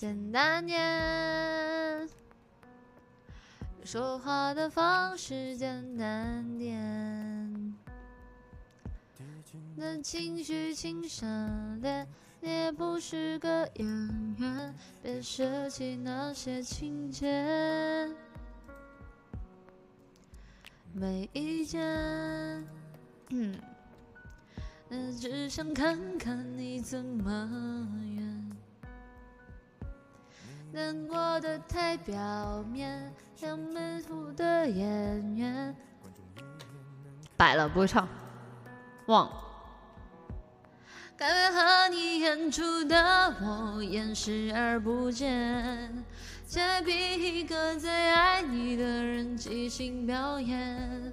简单点，说话的方式简单点，那情绪请省略，你也不是个演员，别设计那些情节，没意见。嗯，只想看看你怎么，难过的太表面，像没谱的演员。摆了，不会唱，忘。该配合你演出的我演视而不见，再逼一个最爱你的人即兴表演。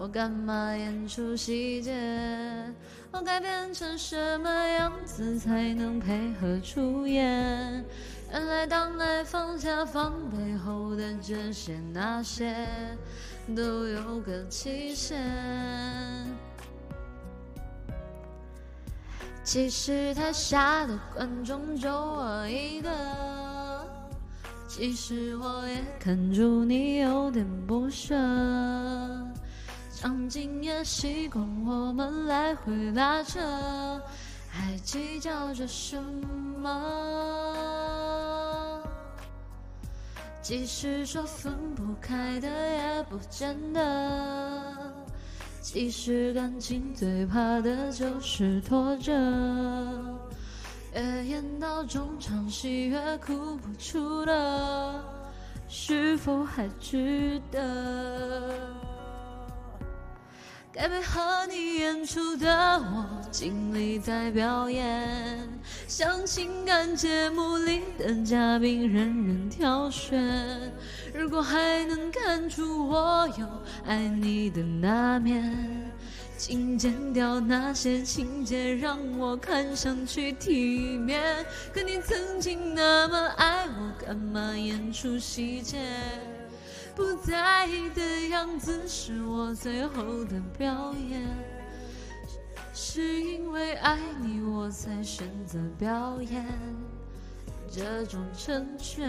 我干嘛演出细节？我该变成什么样子才能配合出演？原来当爱放下防备后的这些那些，都有个期限。其实台下的观众就我一个，其实我也看出你有点不舍。场景也习惯我们来回拉扯，还计较着什么？即使说分不开的也不见得，其实感情最怕的就是拖着，越演到中场戏越哭不出了，是否还值得？该配合你演出的我，尽力在表演，像情感节目里的嘉宾，任人挑选。如果还能看出我有爱你的那面，请剪掉那些情节，让我看上去体面。可你曾经那么爱我，干嘛演出细节？不在意的样子是我最后的表演，是因为爱你我才选择表演这种成全。